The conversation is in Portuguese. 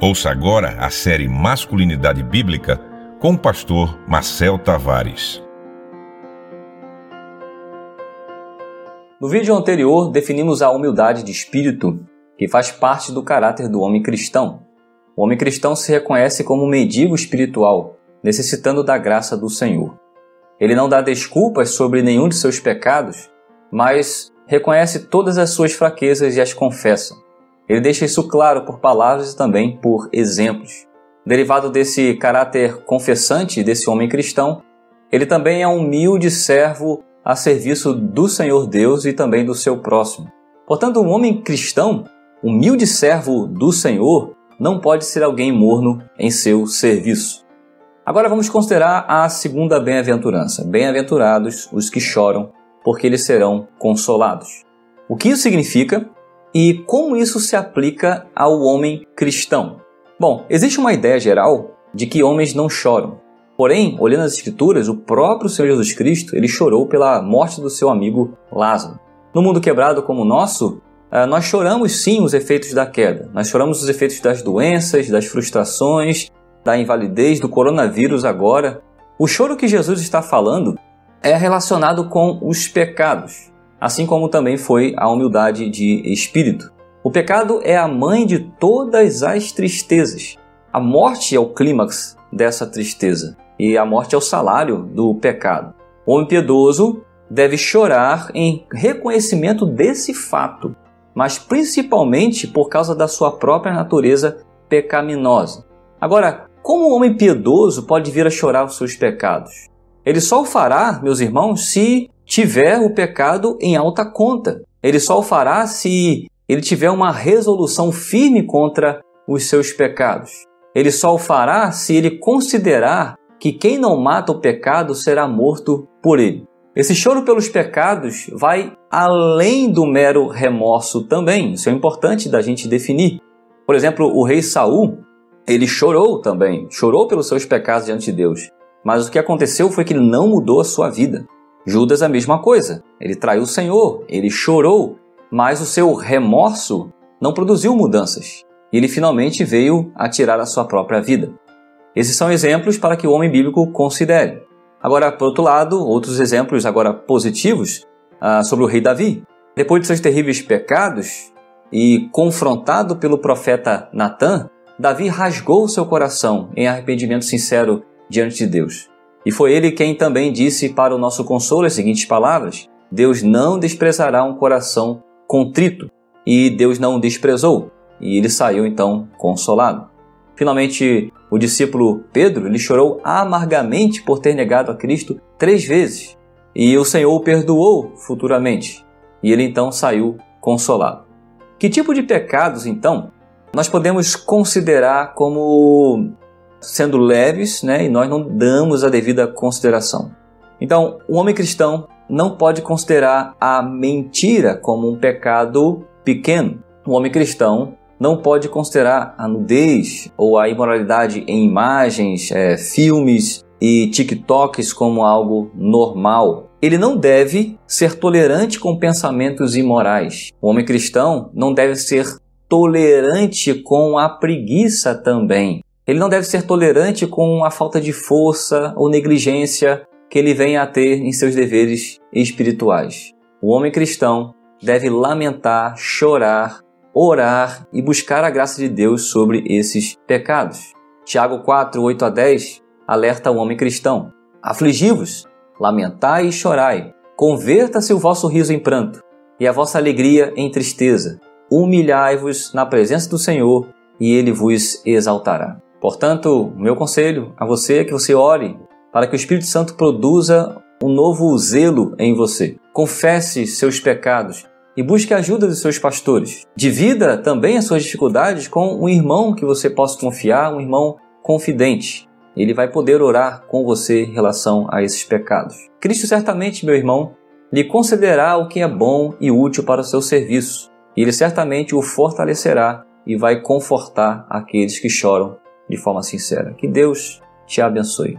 Ouça agora a série Masculinidade Bíblica com o pastor Marcel Tavares. No vídeo anterior, definimos a humildade de espírito, que faz parte do caráter do homem cristão. O homem cristão se reconhece como um mendigo espiritual, necessitando da graça do Senhor. Ele não dá desculpas sobre nenhum de seus pecados, mas reconhece todas as suas fraquezas e as confessa. Ele deixa isso claro por palavras e também por exemplos. Derivado desse caráter confessante desse homem cristão, ele também é um humilde servo a serviço do Senhor Deus e também do seu próximo. Portanto, um homem cristão, humilde servo do Senhor, não pode ser alguém morno em seu serviço. Agora vamos considerar a segunda bem-aventurança. Bem-aventurados os que choram, porque eles serão consolados. O que isso significa? E como isso se aplica ao homem cristão? Bom, existe uma ideia geral de que homens não choram. Porém, olhando as escrituras, o próprio Senhor Jesus Cristo, ele chorou pela morte do seu amigo Lázaro. No mundo quebrado como o nosso, ah, nós choramos sim os efeitos da queda. Nós choramos os efeitos das doenças, das frustrações, da invalidez, do coronavírus agora. O choro que Jesus está falando é relacionado com os pecados assim como também foi a humildade de espírito. O pecado é a mãe de todas as tristezas. A morte é o clímax dessa tristeza e a morte é o salário do pecado. O homem piedoso deve chorar em reconhecimento desse fato, mas principalmente por causa da sua própria natureza pecaminosa. Agora, como o homem piedoso pode vir a chorar os seus pecados? Ele só o fará, meus irmãos, se tiver o pecado em alta conta. Ele só o fará se ele tiver uma resolução firme contra os seus pecados. Ele só o fará se ele considerar que quem não mata o pecado será morto por ele. Esse choro pelos pecados vai além do mero remorso também. Isso é importante da gente definir. Por exemplo, o rei Saul, ele chorou também, chorou pelos seus pecados diante de Deus. Mas o que aconteceu foi que ele não mudou a sua vida. Judas a mesma coisa. Ele traiu o Senhor, ele chorou, mas o seu remorso não produziu mudanças. E ele finalmente veio a tirar a sua própria vida. Esses são exemplos para que o homem bíblico considere. Agora, por outro lado, outros exemplos agora positivos ah, sobre o rei Davi. Depois de seus terríveis pecados e confrontado pelo profeta Natã, Davi rasgou seu coração em arrependimento sincero diante de Deus. E foi ele quem também disse para o nosso consolo as seguintes palavras: Deus não desprezará um coração contrito. E Deus não o desprezou. E ele saiu então consolado. Finalmente, o discípulo Pedro ele chorou amargamente por ter negado a Cristo três vezes. E o Senhor o perdoou futuramente. E ele então saiu consolado. Que tipo de pecados, então, nós podemos considerar como sendo leves, né, e nós não damos a devida consideração. Então, o homem cristão não pode considerar a mentira como um pecado pequeno. O homem cristão não pode considerar a nudez ou a imoralidade em imagens, é, filmes e TikToks como algo normal. Ele não deve ser tolerante com pensamentos imorais. O homem cristão não deve ser tolerante com a preguiça também. Ele não deve ser tolerante com a falta de força ou negligência que ele venha a ter em seus deveres espirituais. O homem cristão deve lamentar, chorar, orar e buscar a graça de Deus sobre esses pecados. Tiago 4, 8 a 10 alerta o homem cristão: Afligi-vos, lamentai e chorai, converta-se o vosso riso em pranto e a vossa alegria em tristeza. Humilhai-vos na presença do Senhor e ele vos exaltará. Portanto, meu conselho a você é que você ore para que o Espírito Santo produza um novo zelo em você. Confesse seus pecados e busque a ajuda dos seus pastores. Divida também as suas dificuldades com um irmão que você possa confiar, um irmão confidente. Ele vai poder orar com você em relação a esses pecados. Cristo certamente, meu irmão, lhe concederá o que é bom e útil para o seu serviço. E ele certamente o fortalecerá e vai confortar aqueles que choram de forma sincera. Que Deus te abençoe.